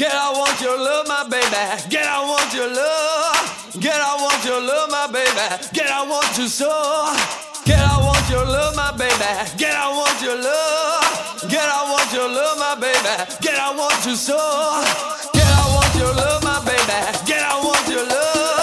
Get I want your love, my baby. Get I want your love. Get I want your love, my baby. Get I want you so. Get I want your love, my baby. Get I want your love. Get I want your love, my baby. Get I want you so. Get I want your love, my baby. Get I want your love.